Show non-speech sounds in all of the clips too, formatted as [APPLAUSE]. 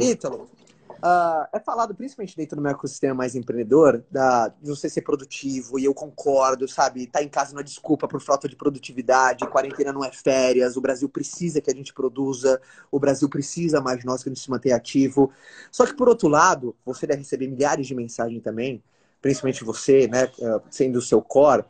Ítalo, Uh, é falado, principalmente dentro do meu ecossistema mais empreendedor, da, de você ser produtivo, e eu concordo, sabe? Tá em casa não é desculpa por falta de produtividade, quarentena não é férias, o Brasil precisa que a gente produza, o Brasil precisa mais nós que a gente se mantenha ativo. Só que, por outro lado, você deve receber milhares de mensagens também, principalmente você, né, ah, sendo o seu core,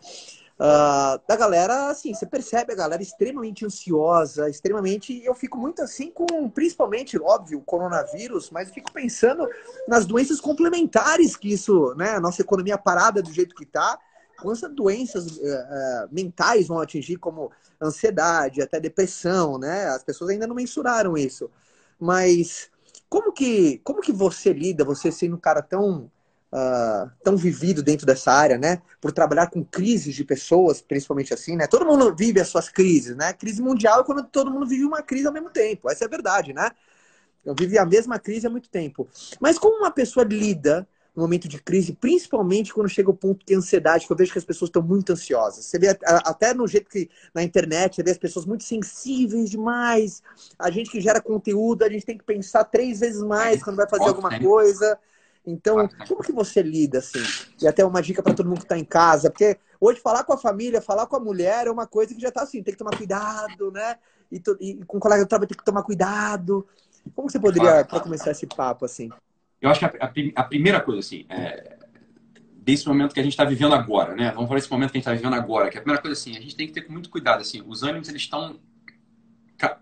Uh, da galera, assim, você percebe a galera extremamente ansiosa, extremamente. Eu fico muito assim com, principalmente, óbvio, o coronavírus, mas fico pensando nas doenças complementares que isso, né, a nossa economia parada do jeito que está, quantas doenças uh, uh, mentais vão atingir, como ansiedade, até depressão, né? As pessoas ainda não mensuraram isso. Mas como que, como que você lida, você sendo um cara tão uh, tão vivido dentro dessa área, né? Por trabalhar com crises de pessoas, principalmente assim, né? Todo mundo vive as suas crises, né? Crise mundial é quando todo mundo vive uma crise ao mesmo tempo. Essa é a verdade, né? Eu vivi a mesma crise há muito tempo. Mas como uma pessoa lida no momento de crise, principalmente quando chega o ponto de ansiedade, que eu vejo que as pessoas estão muito ansiosas. Você vê até no jeito que na internet, você vê as pessoas muito sensíveis demais. A gente que gera conteúdo, a gente tem que pensar três vezes mais quando vai fazer alguma coisa. Então, como que você lida assim? E até uma dica para todo mundo que está em casa, porque hoje falar com a família, falar com a mulher é uma coisa que já está assim, tem que tomar cuidado, né? E, e com o colega do trabalho tem que tomar cuidado. Como você poderia, para começar esse papo assim? Eu acho que a, a, a primeira coisa, assim, é, desse momento que a gente está vivendo agora, né? Vamos falar desse momento que a gente está vivendo agora, que é a primeira coisa, assim, a gente tem que ter muito cuidado, assim, os ânimos, eles estão,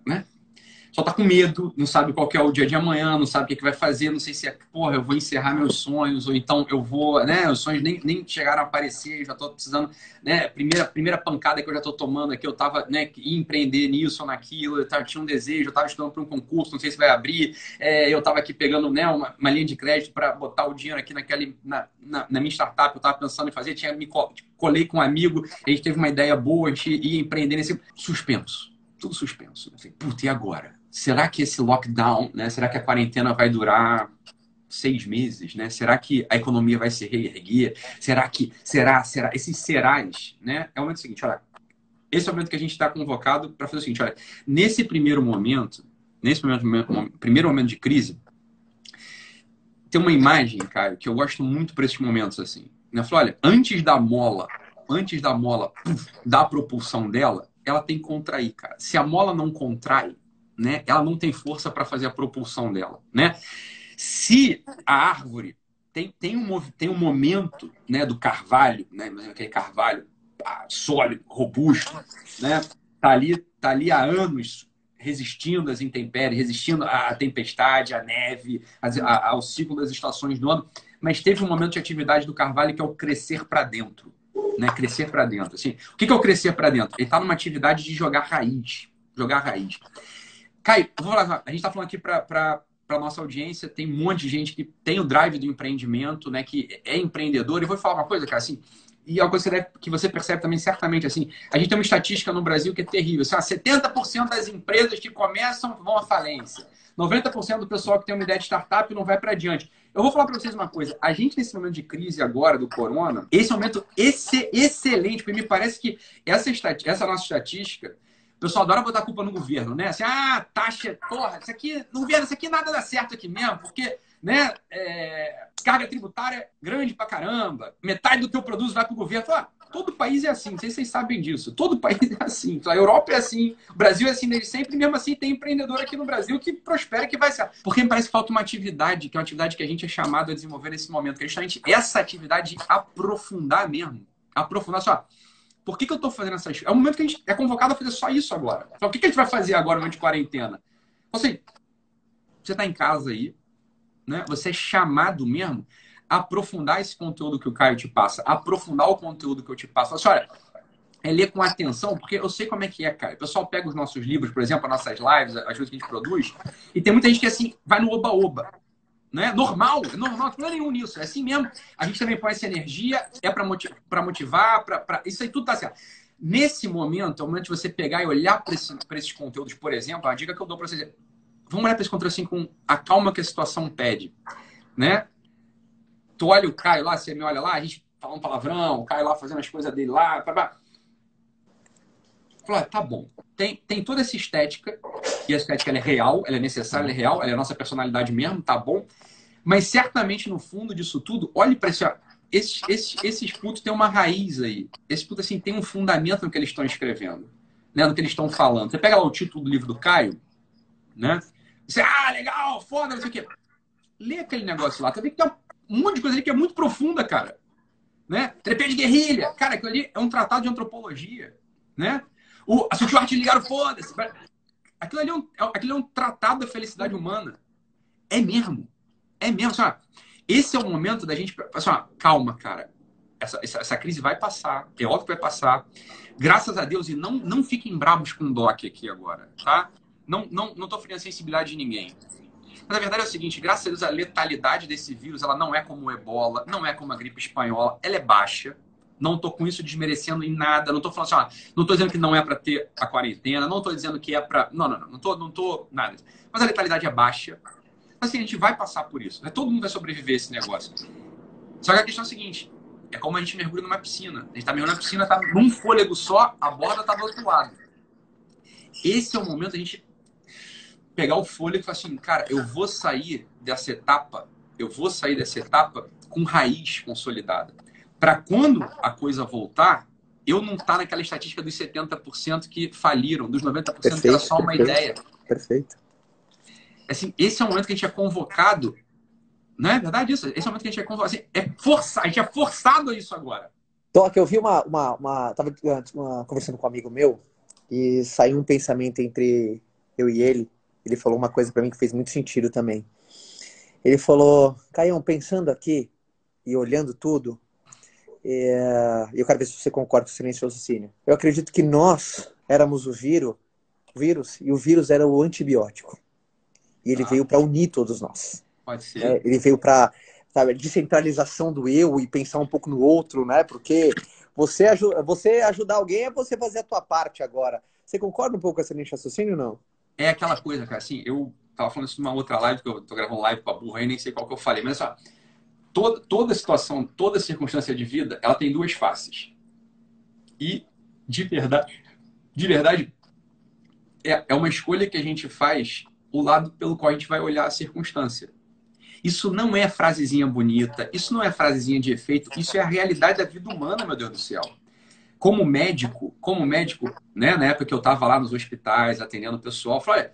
né? Só tá com medo, não sabe qual é o dia de amanhã, não sabe o que, que vai fazer, não sei se é, porra, eu vou encerrar meus sonhos, ou então eu vou, né, os sonhos nem, nem chegaram a aparecer, já tô precisando, né, primeira, primeira pancada que eu já tô tomando aqui, eu tava, né, ia empreender nisso ou naquilo, eu tava, tinha um desejo, eu tava estudando para um concurso, não sei se vai abrir, é, eu tava aqui pegando, né, uma, uma linha de crédito para botar o dinheiro aqui naquele, na, na, na, minha startup, eu tava pensando em fazer, tinha me colei com um amigo, a gente teve uma ideia boa, a gente ia empreender nesse suspenso, tudo suspenso. Assim, Puta, e agora? Será que esse lockdown, né? Será que a quarentena vai durar seis meses, né? Será que a economia vai se reerguer? Será que, será, será? Esses serás, né? É o momento seguinte, olha, esse é o momento que a gente está convocado para fazer o seguinte, olha, nesse primeiro momento, nesse momento, primeiro momento de crise, tem uma imagem, Caio, que eu gosto muito para esses momentos assim. Né? Falei, olha, antes da mola, antes da mola da propulsão dela, ela tem que contrair, cara. Se a mola não contrai, né, ela não tem força para fazer a propulsão dela, né? Se a árvore tem, tem, um, tem um momento né, do carvalho, né, aquele carvalho ah, sólido, robusto, né, tá ali, tá ali há anos resistindo às intempéries, resistindo à tempestade, à neve, ao ciclo das estações do ano, mas teve um momento de atividade do carvalho que é o crescer para dentro, né? Crescer para dentro. Assim, o que é o crescer para dentro? Ele está numa atividade de jogar raiz, jogar raiz. Caio, a gente está falando aqui para a nossa audiência, tem um monte de gente que tem o drive do empreendimento, né, que é empreendedor. E vou falar uma coisa, cara, assim, e é uma coisa que você, deve, que você percebe também certamente, assim, a gente tem uma estatística no Brasil que é terrível. Assim, 70% das empresas que começam vão à falência. 90% do pessoal que tem uma ideia de startup não vai para adiante. Eu vou falar para vocês uma coisa. A gente, nesse momento de crise agora do corona, esse momento esse, excelente, porque me parece que essa, essa nossa estatística pessoal adora botar a culpa no governo, né? Assim, ah, taxa, porra, isso aqui, no governo, isso aqui nada dá certo aqui mesmo, porque, né, é, carga tributária grande pra caramba, metade do teu produto vai pro governo. Ah, todo país é assim, se vocês sabem disso, todo [LAUGHS] país é assim, a Europa é assim, o Brasil é assim desde sempre, e mesmo assim tem empreendedor aqui no Brasil que prospera, que vai ser. Porque me parece que falta uma atividade, que é uma atividade que a gente é chamado a desenvolver nesse momento, que é justamente essa atividade de aprofundar mesmo. Aprofundar só por que, que eu estou fazendo essas É o momento que a gente é convocado a fazer só isso agora. Então, o que, que a gente vai fazer agora no de quarentena? Você está em casa aí, né? Você é chamado mesmo a aprofundar esse conteúdo que o Caio te passa, aprofundar o conteúdo que eu te passo. Assim, olha, é ler com atenção, porque eu sei como é que é, Caio. O pessoal pega os nossos livros, por exemplo, as nossas lives, as coisas que a gente produz, e tem muita gente que assim, vai no oba-oba né? Normal, é normal, não tem nenhum nisso. É assim mesmo. A gente também põe essa energia, é para motivar pra, pra... isso aí tudo tá certo. Nesse momento, é o momento de você pegar e olhar para esse, esses conteúdos, por exemplo, a dica que eu dou para vocês é, vamos olhar para esse conteúdo assim com a calma que a situação pede, né? Tu olha o Caio lá, você me olha lá, a gente fala um palavrão, o Caio lá fazendo as coisas dele lá, blá, blá. Falou, ah, tá bom. Tem, tem toda essa estética, e a estética é real, ela é necessária, ela é real, ela é nossa personalidade mesmo, tá bom. Mas certamente no fundo disso tudo, olhe para esse. Esses, esses, esses putos têm uma raiz aí. Esses putos assim, têm um fundamento no que eles estão escrevendo, né? no que eles estão falando. Você pega lá o título do livro do Caio, né? Você, ah, legal, foda, não sei o quê. Lê aquele negócio lá, tá vendo que tem um monte de coisa ali que é muito profunda, cara. Né? Trepé de guerrilha. Cara, aquilo ali é um tratado de antropologia. Né? O, a Sutil Arte ligaram, foda-se. Aquilo ali, é um, é, aquilo é um tratado da felicidade humana. É mesmo. É mesmo. Assim, ó, esse é o momento da gente. Assim, calma, cara. Essa, essa, essa, crise vai passar. É óbvio que vai passar. Graças a Deus. E não, não fiquem bravos com o DOC aqui agora. Tá? Não, não, não tô ferindo a sensibilidade de ninguém. Mas a verdade é o seguinte, graças a Deus a letalidade desse vírus, ela não é como o ebola, não é como a gripe espanhola, ela é baixa. Não estou com isso desmerecendo em nada. Não estou falando assim, ah, não estou dizendo que não é para ter a quarentena, não estou dizendo que é para. Não, não, não. Não estou não tô, nada. Mas a letalidade é baixa. Assim, a gente vai passar por isso. Né? Todo mundo vai sobreviver a esse negócio. Só que a questão é a seguinte: é como a gente mergulha numa piscina. A gente está mergulhando na piscina, está num fôlego só, a borda está do outro lado. Esse é o momento a gente pegar o fôlego e falar assim, cara, eu vou sair dessa etapa, eu vou sair dessa etapa com raiz consolidada para quando a coisa voltar, eu não estar tá naquela estatística dos 70% que faliram, dos 90% perfeito, que era só uma perfeito, ideia. Perfeito. Assim, esse é o momento que a gente é convocado. Não é verdade isso? Esse é o momento que a gente é convocado. Assim, é forçar, a gente é forçado a isso agora. Toque, eu vi uma. uma, uma tava uma, conversando com um amigo meu e saiu um pensamento entre eu e ele. Ele falou uma coisa para mim que fez muito sentido também. Ele falou, Caião, pensando aqui e olhando tudo, é, eu quero ver se você concorda com o silêncio raciocínio. Eu acredito que nós éramos o vírus, vírus e o vírus era o antibiótico. E ele ah. veio para unir todos nós. Pode ser. É, ele veio para sabe, descentralização do eu e pensar um pouco no outro, né? Porque você, ajuda, você ajudar alguém é você fazer a tua parte agora. Você concorda um pouco com essa linha de raciocínio ou não? É aquela coisa, cara, assim, eu tava falando isso numa outra live, que eu tô gravando live com a burra aí, nem sei qual que eu falei, mas só, toda, toda situação, toda circunstância de vida, ela tem duas faces. E, de verdade, de verdade é, é uma escolha que a gente faz o lado pelo qual a gente vai olhar a circunstância. Isso não é frasezinha bonita, isso não é frasezinha de efeito, isso é a realidade da vida humana, meu Deus do céu. Como médico, como médico, né, na época que eu estava lá nos hospitais atendendo o pessoal, eu falei, olha,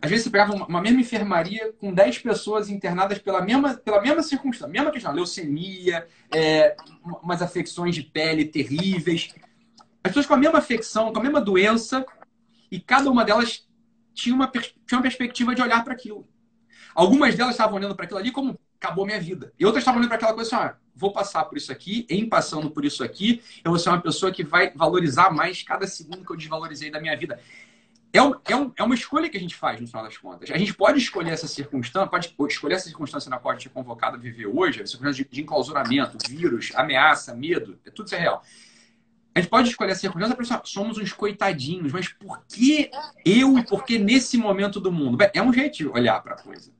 às vezes você pegava uma mesma enfermaria com 10 pessoas internadas pela mesma, pela mesma circunstância, mesma questão, leucemia, é, umas afecções de pele terríveis. As pessoas com a mesma afecção, com a mesma doença, e cada uma delas tinha uma, tinha uma perspectiva de olhar para aquilo. Algumas delas estavam olhando para aquilo ali como acabou minha vida. E outras estavam olhando para aquela coisa assim, ah, vou passar por isso aqui, em passando por isso aqui, eu vou ser uma pessoa que vai valorizar mais cada segundo que eu desvalorizei da minha vida é, um, é, um, é uma escolha que a gente faz, no final das contas. A gente pode escolher essa circunstância, pode escolher essa circunstância na qual a gente é convocado a viver hoje, a circunstância de, de enclausuramento, vírus, ameaça, medo, é tudo isso é real. A gente pode escolher essa circunstância para pensar, somos uns coitadinhos, mas por que eu e por que nesse momento do mundo? Bem, é um jeito de olhar para a coisa.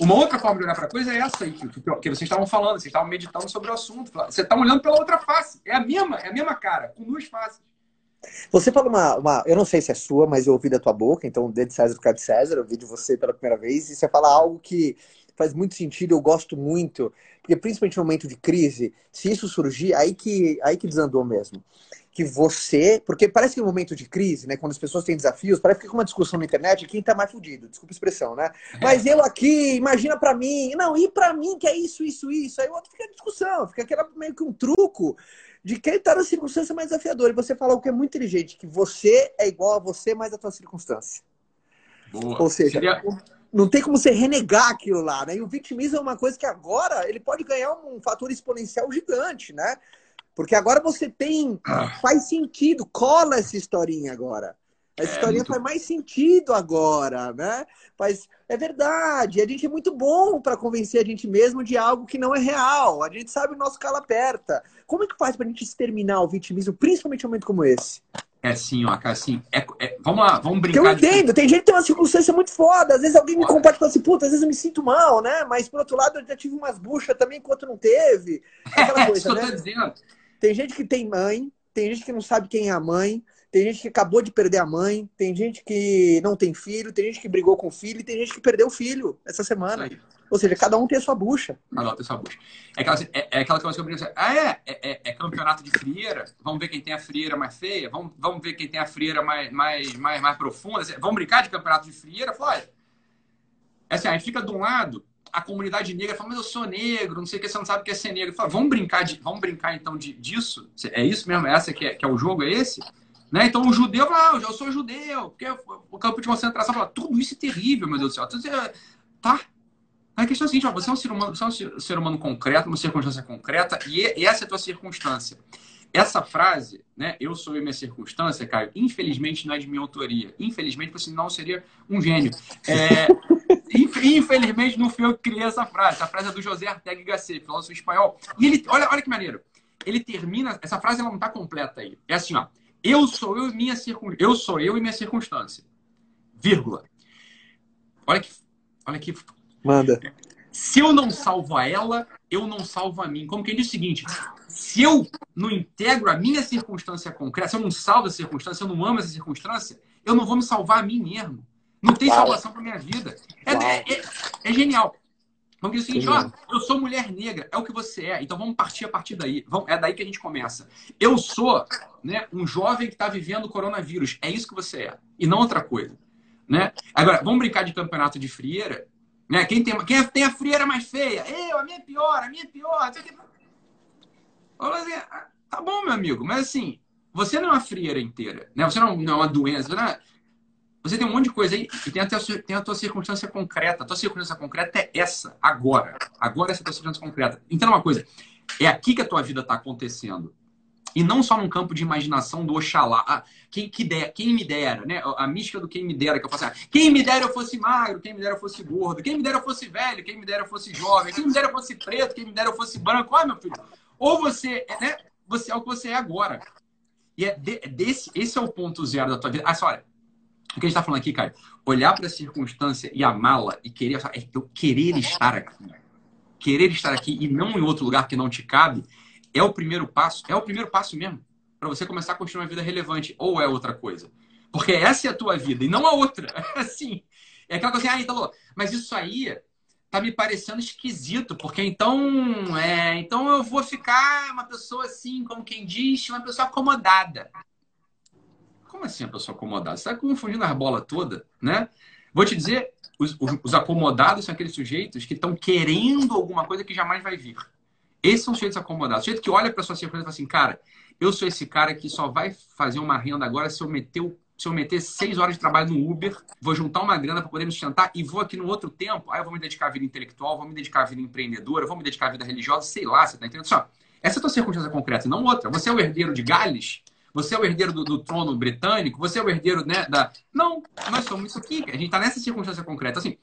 Uma outra forma de olhar para a coisa é essa aí que, que, que, vocês estavam falando, vocês estavam meditando sobre o assunto. Você está olhando pela outra face. É a mesma, é a mesma cara, com duas faces. Você fala uma, uma, Eu não sei se é sua, mas eu ouvi da tua boca, então dê de César do que de César, eu ouvi de você pela primeira vez, e você fala algo que faz muito sentido, eu gosto muito, porque principalmente no momento de crise, se isso surgir, aí que, aí que desandou mesmo. Que você, porque parece que no momento de crise, né, quando as pessoas têm desafios, parece que fica uma discussão na internet quem tá mais fudido, desculpa a expressão, né? É. Mas eu aqui, imagina para mim, não, e para mim que é isso, isso, isso, aí o outro fica discussão, fica aquela meio que um truco de quem está na circunstância mais desafiadora. E você fala o que é muito inteligente, que você é igual a você, mais a tua circunstância. Boa. Ou seja, Seria... não tem como você renegar aquilo lá, né? E o vitimismo é uma coisa que agora ele pode ganhar um fator exponencial gigante, né? Porque agora você tem. Ah. Faz sentido, cola essa historinha agora. Essa é, historinha muito... faz mais sentido agora, né? Faz... É verdade. A gente é muito bom para convencer a gente mesmo de algo que não é real. A gente sabe o nosso cala aperta. Como é que faz para a gente exterminar o vitimismo, principalmente em um momento como esse? É assim, ó, assim, é, é, vamos lá, vamos brincar. eu entendo, de... tem gente que tem uma circunstância muito foda, às vezes alguém me compara e fala assim, puta, às vezes eu me sinto mal, né? Mas por outro lado, eu já tive umas buchas também enquanto não teve. [LAUGHS] Aquela é, coisa, né? Tem gente que tem mãe, tem gente que não sabe quem é a mãe, tem gente que acabou de perder a mãe, tem gente que não tem filho, tem gente que brigou com o filho e tem gente que perdeu o filho essa semana. Ou seja, cada um tem a sua bucha. Cada um tem a sua bucha. É aquela, é, é aquela coisa que eu brinco assim, ah, é, é, é, é, campeonato de frieira, vamos ver quem tem a frieira mais feia, vamos, vamos ver quem tem a frieira mais, mais, mais, mais profunda, vamos brincar de campeonato de frieira? Olha, é assim, fica de um lado, a comunidade negra fala, mas eu sou negro, não sei o que, você não sabe o que é ser negro. Fala, vamos brincar, de, vamos brincar então de, disso? É isso mesmo? Essa que é, que é o jogo, é esse? Né? Então o judeu fala, ah, eu sou judeu, porque o campo de concentração fala, tudo isso é terrível, meu Deus do céu. É... Tá. A questão é a seguinte, ó, você é um ser humano, você é um ser humano concreto, uma circunstância concreta, e essa é a tua circunstância. Essa frase, né, eu sou a minha circunstância, Caio, infelizmente não é de minha autoria. Infelizmente, porque senão seria um gênio. É, [LAUGHS] infelizmente não fui eu que criei essa frase. Essa frase é do José Artega Gasset, filósofo espanhol. E ele, olha, olha que maneiro. Ele termina, essa frase ela não está completa aí. É assim, ó. Eu sou eu e minha circun... eu sou eu e minha circunstância. Vírgula. Olha que olha que manda. Se eu não salvo a ela, eu não salvo a mim. Como quem diz o seguinte: se eu não integro a minha circunstância concreta, se eu não salvo a circunstância, se eu não amo essa circunstância, eu não vou me salvar a mim mesmo. Não tem Uau. salvação para minha vida. É, é, é, é, genial. Vamos dizer o seguinte, ó, eu sou mulher negra, é o que você é. Então vamos partir a partir daí. Vamos, é daí que a gente começa. Eu sou né, um jovem que está vivendo o coronavírus. É isso que você é. E não outra coisa. Né? Agora, vamos brincar de campeonato de frieira. Né? Quem, tem, quem tem a frieira mais feia? Eu, a minha é pior, a minha é pior. Assim, ah, tá bom, meu amigo, mas assim, você não é uma frieira inteira. Né? Você não, não é uma doença. Você é, tem um monte de coisa aí e tem a, tua, tem a tua circunstância concreta. A tua circunstância concreta é essa, agora. Agora essa é a tua circunstância concreta. Então, uma coisa, é aqui que a tua vida está acontecendo. E não só num campo de imaginação do Oxalá. Ah, quem, que der, quem me dera, né? A mística do quem me dera, que eu faço assim, quem me dera eu fosse magro, quem me dera eu fosse gordo, quem me dera eu fosse velho, quem me dera eu fosse jovem, quem me dera eu fosse preto, quem me dera eu fosse branco. Olha, meu filho. Ou você, né? Você é o que você é agora. E é de, desse, esse é o ponto zero da tua vida. Ah, só, olha, o que a gente está falando aqui, Caio? Olhar para a circunstância e amá-la e querer, é eu querer estar aqui. Querer estar aqui e não em outro lugar que não te cabe é o primeiro passo. É o primeiro passo mesmo para você começar a construir uma vida relevante ou é outra coisa. Porque essa é a tua vida e não a outra. [LAUGHS] Assim, é aquela coisa assim, ah, Italo, mas isso aí tá me parecendo esquisito, porque então, é, então eu vou ficar uma pessoa assim, como quem diz, uma pessoa acomodada. Como assim a pessoa acomodada? Você está confundindo as bolas toda, né? Vou te dizer, os, os, acomodados são aqueles sujeitos que estão querendo alguma coisa que jamais vai vir. Esses são sujeitos acomodados. O sujeito que olha para sua circunstância e fala assim, cara, eu sou esse cara que só vai fazer uma renda agora se eu meter se eu meter seis horas de trabalho no Uber, vou juntar uma grana para poder me sustentar e vou aqui no outro tempo, aí eu vou me dedicar à vida intelectual, vou me dedicar à vida empreendedora, vou me dedicar à vida religiosa, sei lá, você tá entendendo? Só, essa é a tua circunstância concreta, não outra. Você é o herdeiro de Gales, você é o herdeiro do, do, trono britânico, você é o herdeiro né, da. Não, nós somos isso aqui. A gente está nessa circunstância concreta. Assim,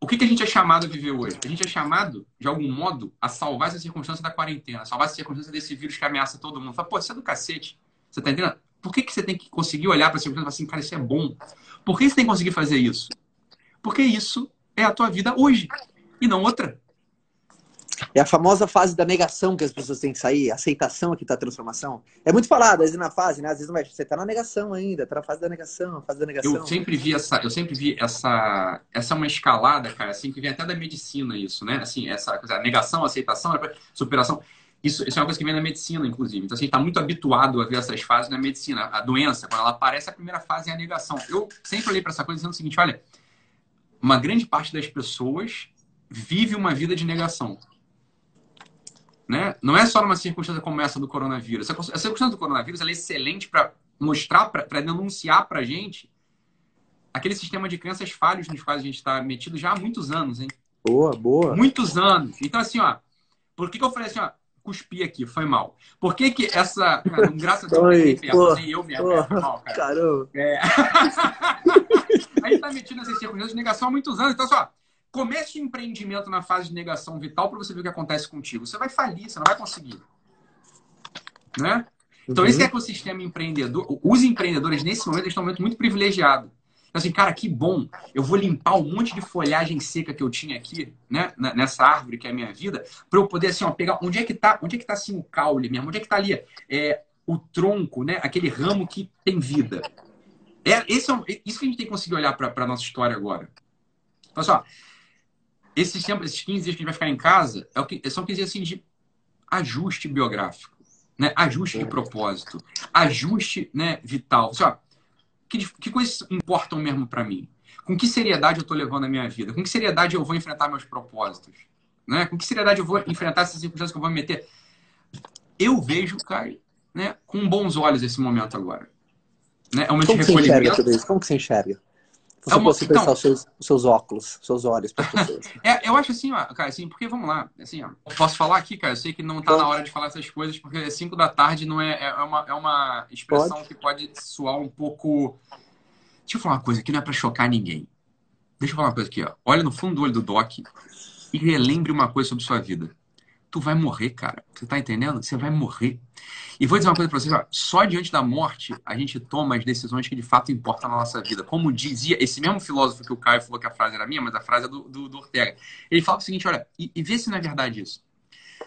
o que, que, a gente é chamado a viver hoje? A gente é chamado, de algum modo, a salvar essa circunstância da quarentena, a salvar essa circunstância desse vírus que ameaça todo mundo. Fala, pô, isso é do cacete. Você tá entendendo? Por que, que você tem que conseguir olhar para a circunstância e falar assim, cara, isso é bom? Por que você tem que conseguir fazer isso? Porque isso é a tua vida hoje e não outra. É a famosa fase da negação que as pessoas têm que sair, aceitação aqui tá a transformação. É muito falado, às vezes na fase, né? Às vezes você tá na negação ainda, tá na fase da negação, fase da negação. Eu sempre vi essa, eu sempre vi essa, essa é uma escalada, cara, assim, que vem até da medicina isso, né? Assim, essa coisa, negação, aceitação, superação. Isso, isso é uma coisa que vem da medicina, inclusive. Então, assim, está muito habituado a ver essas fases na medicina. A doença, quando ela aparece, a primeira fase é a negação. Eu sempre olhei para essa coisa dizendo o seguinte: olha, uma grande parte das pessoas vive uma vida de negação. Né? Não é só numa circunstância como essa do coronavírus. A circunstância do coronavírus é excelente para mostrar, para denunciar para a gente aquele sistema de crenças falhos nos quais a gente está metido já há muitos anos, hein? Boa, boa. Muitos anos. Então, assim, ó, por que, que eu falei assim, ó, cuspi aqui, foi mal. Por que que essa... Cara, graças a Deus, eu assim, mesmo, foi mal, cara. Caramba. É... [LAUGHS] a gente tá metido nessas circunstâncias de negação há muitos anos. Então, só, Comece o empreendimento na fase de negação vital para você ver o que acontece contigo. Você vai falir, você não vai conseguir. Né? Então, uhum. esse ecossistema empreendedor, os empreendedores, nesse momento, estão muito, muito privilegiados. Então, assim, cara, que bom. Eu vou limpar um monte de folhagem seca que eu tinha aqui, né? Nessa árvore que é a minha vida, para eu poder, assim, ó, pegar onde é que tá, onde é que tá assim o caule mesmo? Onde é que tá ali? É, o tronco, né? Aquele ramo que tem vida. É, esse é isso que a gente tem que conseguir olhar para a nossa história agora. Olha só, esses, tempos, esses 15 dias que a gente vai ficar em casa é o que, são 15 dias assim, de ajuste biográfico, né? ajuste de propósito, ajuste né, vital. Assim, ó, que, que coisas importam mesmo para mim? Com que seriedade eu estou levando a minha vida? Com que seriedade eu vou enfrentar meus propósitos? Né? Com que seriedade eu vou enfrentar essas circunstâncias que eu vou me meter? Eu vejo, Caio, né, com bons olhos esse momento agora. Né? É um momento Como de você enxerga recolhimento. Como que você enxerga? Você É uma- fosse então- os seus, seus óculos, os seus olhos para [LAUGHS] pessoas. É, eu acho assim, ó, cara, assim, porque vamos lá, assim, ó, posso falar aqui, cara, eu sei que não tá na hora de falar essas coisas, porque 5 da tarde não é, é uma, é uma expressão que pode soar um pouco. Deixa eu falar uma coisa que não é pra chocar ninguém. Deixa eu falar uma coisa aqui, ó. Olha no fundo do olho do Doc e relembre uma coisa sobre sua vida. Tu vai morrer, cara. Você tá entendendo? Você vai morrer. E vou dizer uma coisa pra vocês, ó. Só diante da morte a gente toma as decisões que de fato importam na nossa vida. Como dizia esse mesmo filósofo que o Caio falou que a frase era minha, mas a frase é do, do, do Ortega. Ele falava o seguinte, olha, e, e vê se não é verdade isso.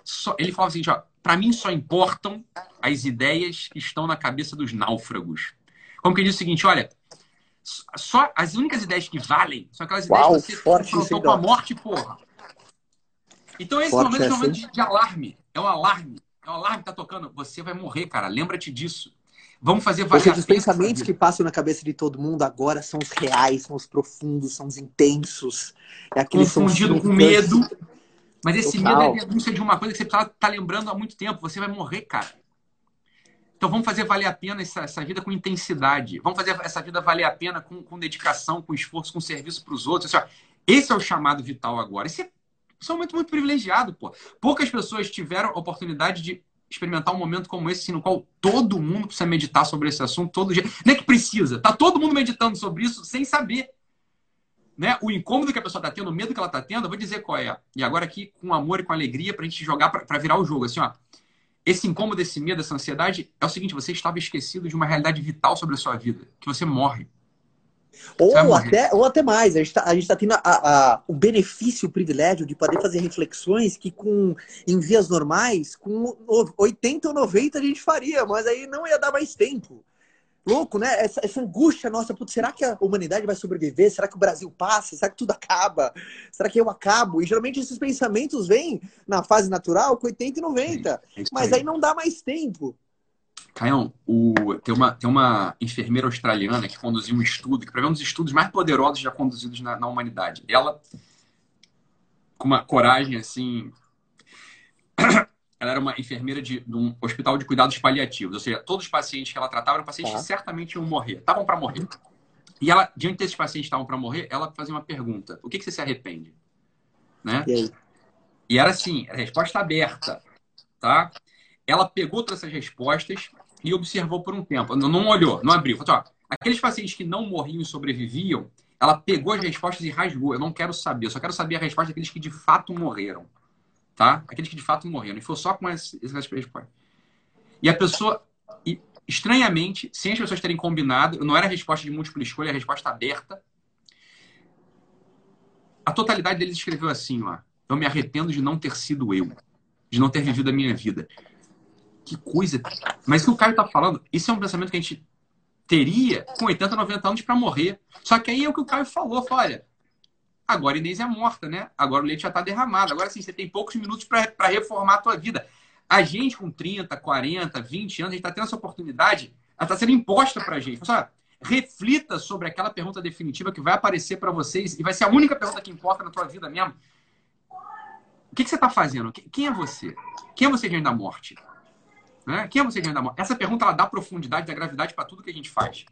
Só- ele falava o seguinte, ó, pra mim só importam as ideias que estão na cabeça dos náufragos. Como que ele diz o seguinte, olha, só as únicas ideias que valem são aquelas ideias Uau, que você forte confrontou com a morte, porra. Então esse Forte momento é um momento de, de alarme. É um alarme. É um alarme que tá tocando. Você vai morrer, cara. Lembra-te disso. Vamos fazer a os pensamentos que passam na cabeça de todo mundo agora são os reais, são os profundos, são os intensos. É confundido com medo. Mas esse Total. medo é denúncia de uma coisa que você tá, tá lembrando há muito tempo. Você vai morrer, cara. Então vamos fazer valer a pena essa, essa vida com intensidade. Vamos fazer essa vida valer a pena com, com dedicação, com esforço, com serviço para os outros. Assim, esse é o chamado vital agora. Esse é, esse é um momento muito privilegiado, pô. Poucas pessoas tiveram a oportunidade de experimentar um momento como esse, assim, no qual todo mundo precisa meditar sobre esse assunto todo dia. Não é que precisa, tá todo mundo meditando sobre isso sem saber. Né? O incômodo que a pessoa está tendo, o medo que ela está tendo, eu vou dizer qual é. E agora aqui, com amor e com alegria, para a gente jogar para virar o jogo. Assim, ó, esse incômodo, esse medo, essa ansiedade é o seguinte: você estava esquecido de uma realidade vital sobre a sua vida, que você morre. Ou até, ou até mais, a gente está tá tendo a- a- o benefício, o privilégio de poder fazer reflexões que com, em vias normais, com 80 ou 90 a gente faria, mas aí não ia dar mais tempo. Louco, né? Essa, essa angústia nossa, putz, será que a humanidade vai sobreviver? Será que o Brasil passa? Será que tudo acaba? Será que eu acabo? E geralmente esses pensamentos vêm na fase natural com 80 e 90. É isso Mas aí não dá mais tempo. Caião, o- tem, uma, tem uma enfermeira australiana que conduziu um estudo, que para ver um dos estudos mais poderosos já conduzidos na, na humanidade. Ela, com uma coragem assim. [COUGHS] Ela era uma enfermeira de, de um hospital de cuidados paliativos, ou seja, todos os pacientes que ela tratava eram pacientes Tá. que certamente iam morrer, estavam para morrer. E ela, diante desses pacientes que estavam para morrer, ela fazia uma pergunta: o que, que você se arrepende? Né? E? E era assim, a resposta aberta, tá? Ela pegou todas essas respostas e observou por um tempo. Não, olhou, não abriu. Falou, assim, aqueles pacientes que não morriam e sobreviviam, ela pegou as respostas e rasgou. Eu não quero saber, eu só quero saber a resposta daqueles que de fato morreram, tá? Aqueles que de fato morreram. E foi só com essas, respostas. E a pessoa, estranhamente, sem as pessoas terem combinado, não era resposta de múltipla escolha, era resposta aberta. A totalidade deles escreveu assim, ó. Eu me arrependo de não ter sido eu, de não ter vivido a minha vida. Que coisa. Mas o que o Caio tá falando, isso é um pensamento que a gente teria com 80, 90 anos para morrer. Só que aí é o que o Caio falou, falou, olha, agora a Inês é morta, né? Agora o leite já tá derramado. Agora sim, você tem poucos minutos para reformar a tua vida. A gente com 30, 40, 20 anos, a gente tá tendo essa oportunidade, ela tá sendo imposta pra gente. Fala, ó, reflita sobre aquela pergunta definitiva que vai aparecer para vocês e vai ser a única pergunta que importa na tua vida mesmo. O que, que você está fazendo? Quem é você? Quem é você diante da morte? Né? Quem é você diante da morte? Essa pergunta ela dá profundidade, dá gravidade para tudo que a gente faz.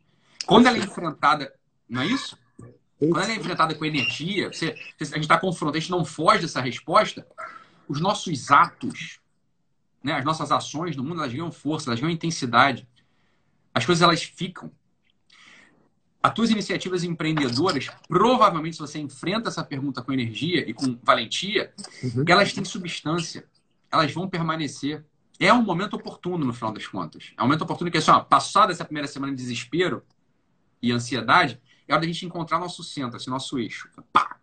Quando ela é enfrentada, não é isso? Quando ela é enfrentada com energia, você, a gente está confrontado, a gente não foge dessa resposta, os nossos atos, né, as nossas ações no mundo, elas ganham força, elas ganham intensidade. As coisas elas ficam. As tuas iniciativas empreendedoras, provavelmente, se você enfrenta essa pergunta com energia e com valentia, Uhum. elas têm substância. Elas vão permanecer. É um momento oportuno, no final das contas. É um momento oportuno que, assim, ó, passada essa primeira semana de desespero e ansiedade, é hora da gente encontrar nosso centro, esse nosso eixo. Pá!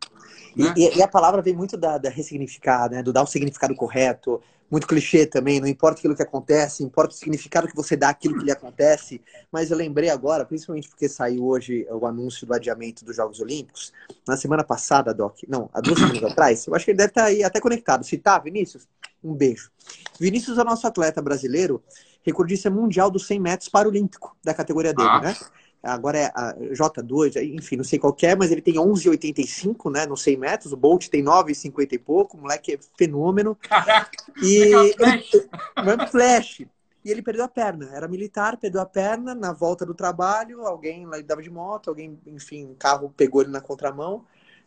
Né? E, e, a palavra vem muito da, da ressignificar, né? Do dar o significado correto. Muito clichê também, não importa aquilo que acontece, importa o significado que você dá àquilo que lhe acontece. Mas eu lembrei agora, principalmente porque saiu hoje o anúncio do adiamento dos Jogos Olímpicos. Na semana passada, Doc, não, há duas semanas atrás, eu acho que ele deve estar aí até conectado. Se tá, Vinícius, um beijo. Vinícius é o nosso atleta brasileiro, recordista mundial dos 100 metros paralímpico da categoria dele, ah. né? agora é a J2, enfim, não sei qual é, mas ele tem 11,85, né, nos 100 metros, o Bolt tem 9,50 e pouco, o moleque é fenômeno. Caraca, e ele, flash. [LAUGHS] flash. E ele perdeu a perna, era militar, perdeu a perna na volta do trabalho, alguém lá dava de moto, alguém, enfim, um carro pegou ele na contramão,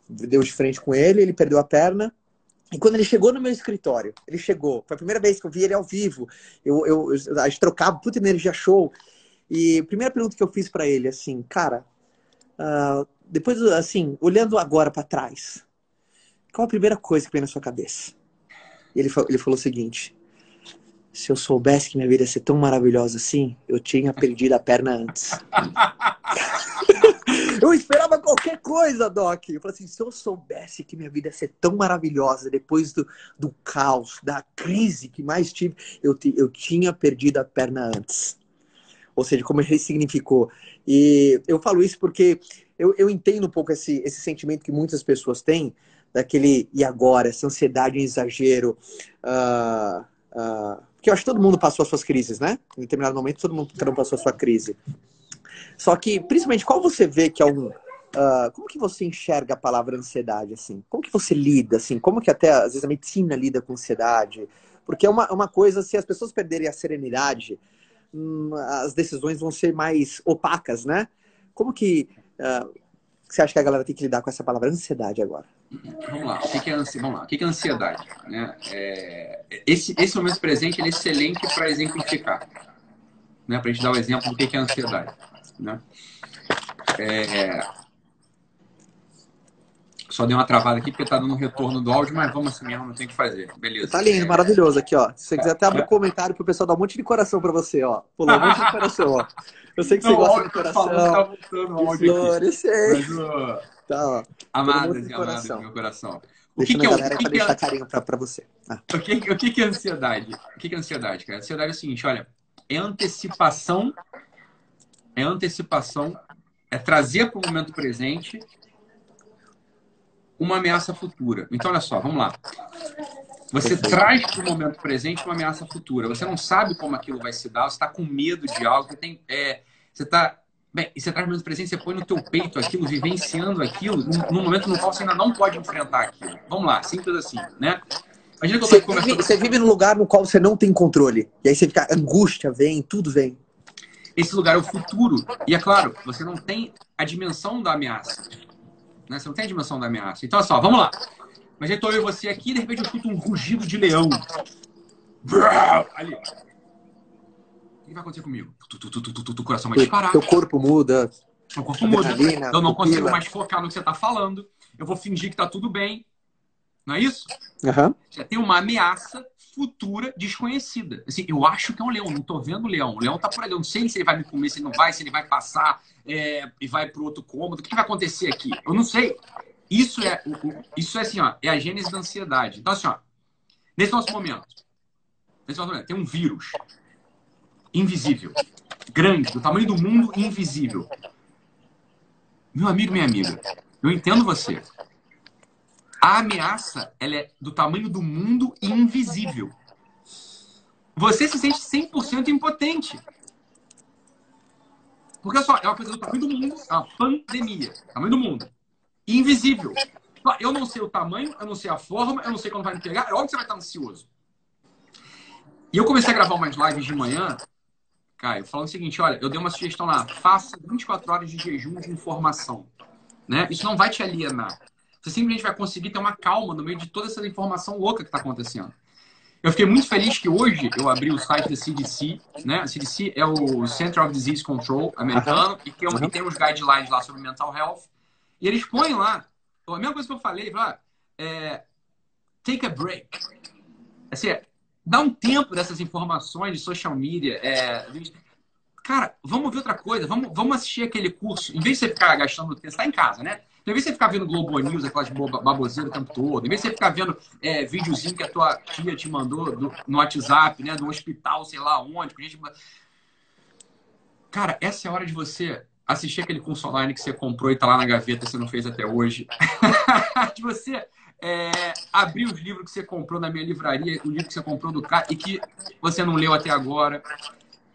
deu de frente com ele, ele perdeu a perna. E quando ele chegou no meu escritório, ele chegou, foi a primeira vez que eu vi ele ao vivo, eu, eu, a gente trocava puta energia show, e a primeira pergunta que eu fiz para ele, assim, cara, uh, depois, assim, olhando agora para trás, qual a primeira coisa que vem na sua cabeça? Ele, ele falou o seguinte: se eu soubesse que minha vida ia ser tão maravilhosa assim, eu tinha perdido a perna antes. [LAUGHS] eu esperava qualquer coisa, Doc. Eu falei assim: se eu soubesse que minha vida ia ser tão maravilhosa depois do, do caos, da crise que mais tive, eu, eu tinha perdido a perna antes ou seja, como ressignificou. E eu falo isso porque eu, eu entendo um pouco esse, esse sentimento que muitas pessoas têm, daquele e agora, essa ansiedade em exagero. Uh, uh, porque eu acho que todo mundo passou as suas crises, né? Em determinado momento, todo mundo passou a sua crise. Só que, principalmente, qual você vê que é um. Uh, como que você enxerga a palavra ansiedade, assim? Como que você lida, assim? Como que até, às vezes, a medicina lida com ansiedade? Porque é uma, uma coisa, se as pessoas perderem a serenidade, Hum, as decisões vão ser mais opacas, né? Como que uh, você acha que a galera tem que lidar com essa palavra ansiedade agora? Vamos lá, o que é, ansi... Vamos lá. O que é ansiedade? Né? É... Esse, esse momento presente é excelente para exemplificar, né? para a gente dar o exemplo do que é ansiedade. Né? É... Só deu uma travada aqui porque tá dando um retorno do áudio, mas vamos assim mesmo, não tem o que fazer. Beleza. Tá lindo, maravilhoso aqui, ó. Se você quiser até abrir um comentário pro pessoal dar um monte de coração pra você, ó. Pulou um monte de coração, ó. Eu sei que você não, gosta de coração. Tá voltando o áudio. Mas, uh... Tá, ó. Amadas e amadas do meu coração. O que, que é o que, que é... carinho pra, pra você. Ah. O, que, o que é ansiedade? O que é ansiedade, cara? Ansiedade é o seguinte, olha, é antecipação, é antecipação, é trazer para o momento presente uma ameaça futura. Então, olha só, vamos lá. Você traz para o momento presente uma ameaça futura. Você não sabe como aquilo vai se dar, você está com medo de algo, você tem, é, você está Bem, e você traz no momento presente, você põe no teu peito aquilo, vivenciando aquilo, num, momento no qual você ainda não pode enfrentar aquilo. Vamos lá, simples assim, né? Imagina que eu você, vive, você vive num lugar no qual você não tem controle. E aí você fica, angústia vem, tudo vem. Esse lugar é o futuro. E é claro, você não tem a dimensão da ameaça. Né? Você não tem a dimensão da ameaça. Então, olha só, vamos lá. Mas eu e você aqui e de repente eu escuto um rugido de leão. Ali. O que vai acontecer comigo? O coração vai disparar. Teu corpo muda. O corpo muda. Eu não consigo mais focar no que você está falando. Eu vou fingir que está tudo bem. Não é isso? Uhum. Você tem uma ameaça futura desconhecida. Assim, eu acho que é um leão, não estou vendo o leão. O leão está por ali. Eu não sei se ele vai me comer, se ele não vai, se ele vai passar é, e vai para outro cômodo. O que vai acontecer aqui? Eu não sei. Isso é, isso é assim, ó, é a gênese da ansiedade. Então, assim, ó, nesse nosso momento, nesse nosso momento, tem um vírus invisível, grande, do tamanho do mundo invisível. Meu amigo, minha amiga, eu entendo você. A ameaça ela é do tamanho do mundo invisível. Você se sente 100% impotente. Porque só, é uma coisa do tamanho do mundo, é uma pandemia, tamanho do mundo. Invisível. Eu não sei o tamanho, eu não sei a forma, eu não sei quando vai me pegar. É óbvio que você vai estar ansioso. E eu comecei a gravar umas lives de manhã, Caio, falando o seguinte: olha, eu dei uma sugestão lá, faça 24 horas de jejum de informação. Né? Isso não vai te alienar. Você simplesmente vai conseguir ter uma calma no meio de toda essa informação louca que está acontecendo. Eu fiquei muito feliz que hoje eu abri o site da CDC, né? A CDC é o Center of Disease Control americano, e, tem, e tem uns guidelines lá sobre mental health. E eles põem lá, a mesma coisa que eu falei, lá, é, take a break. Assim, é, dá um tempo dessas informações de social media. É, cara, vamos ver outra coisa, vamos, vamos assistir aquele curso. Em vez de você ficar gastando tempo, você está em casa, né? Então, em vez de você ficar vendo Globo News, aquelas baboseiras o tempo todo, em vez de você ficar vendo é, videozinho que a tua tia te mandou do, no WhatsApp, né? Do hospital, sei lá onde, gente... Cara, essa é a hora de você assistir aquele curso online que você comprou e tá lá na gaveta, você não fez até hoje. [LAUGHS] de você é, abrir os livros que você comprou na minha livraria, o livro que você comprou do cara e que você não leu até agora.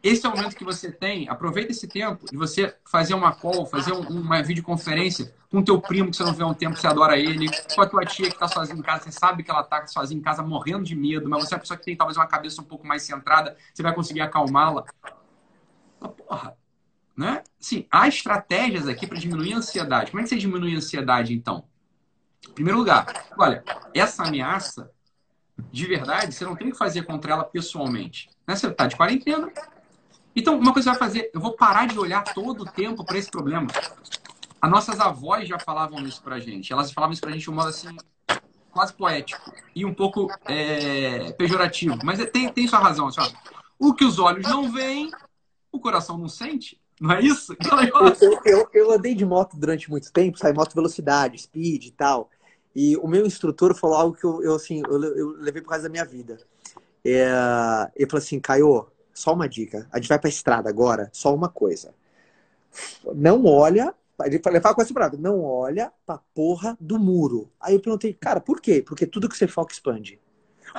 Esse é o momento que você tem. Aproveita esse tempo de você fazer uma call, fazer um, uma videoconferência com o teu primo que você não vê há um tempo, você adora ele, com a tua tia que está sozinha em casa, você sabe que ela está sozinha em casa, morrendo de medo, mas você é uma pessoa que tem talvez uma cabeça um pouco mais centrada, você vai conseguir acalmá-la. Porra, né? Sim, há estratégias aqui para diminuir a ansiedade. Como é que você diminui a ansiedade, então? Em primeiro lugar, olha, essa ameaça, de verdade, você não tem que fazer contra ela pessoalmente. Né? Você está de quarentena, então, uma coisa que você vai fazer, eu vou parar de olhar todo o tempo para esse problema. As nossas avós já falavam isso pra gente. Elas falavam isso pra gente de um modo assim, quase poético e um pouco é, pejorativo. Mas tem, tem sua razão. Assim, o que os olhos não veem, o coração não sente. Não é isso? Então, eu, eu, eu, andei de moto durante muito tempo, sabe? Moto velocidade, speed e tal. E o meu instrutor falou algo que eu, eu assim, eu, eu levei por causa da minha vida. É, ele falou assim, Caio, só uma dica. A gente vai pra estrada agora, só uma coisa. Não olha. Ele fala com essa palavra, não olha pra porra do muro. Aí eu perguntei, cara, por quê? Porque tudo que você foca expande.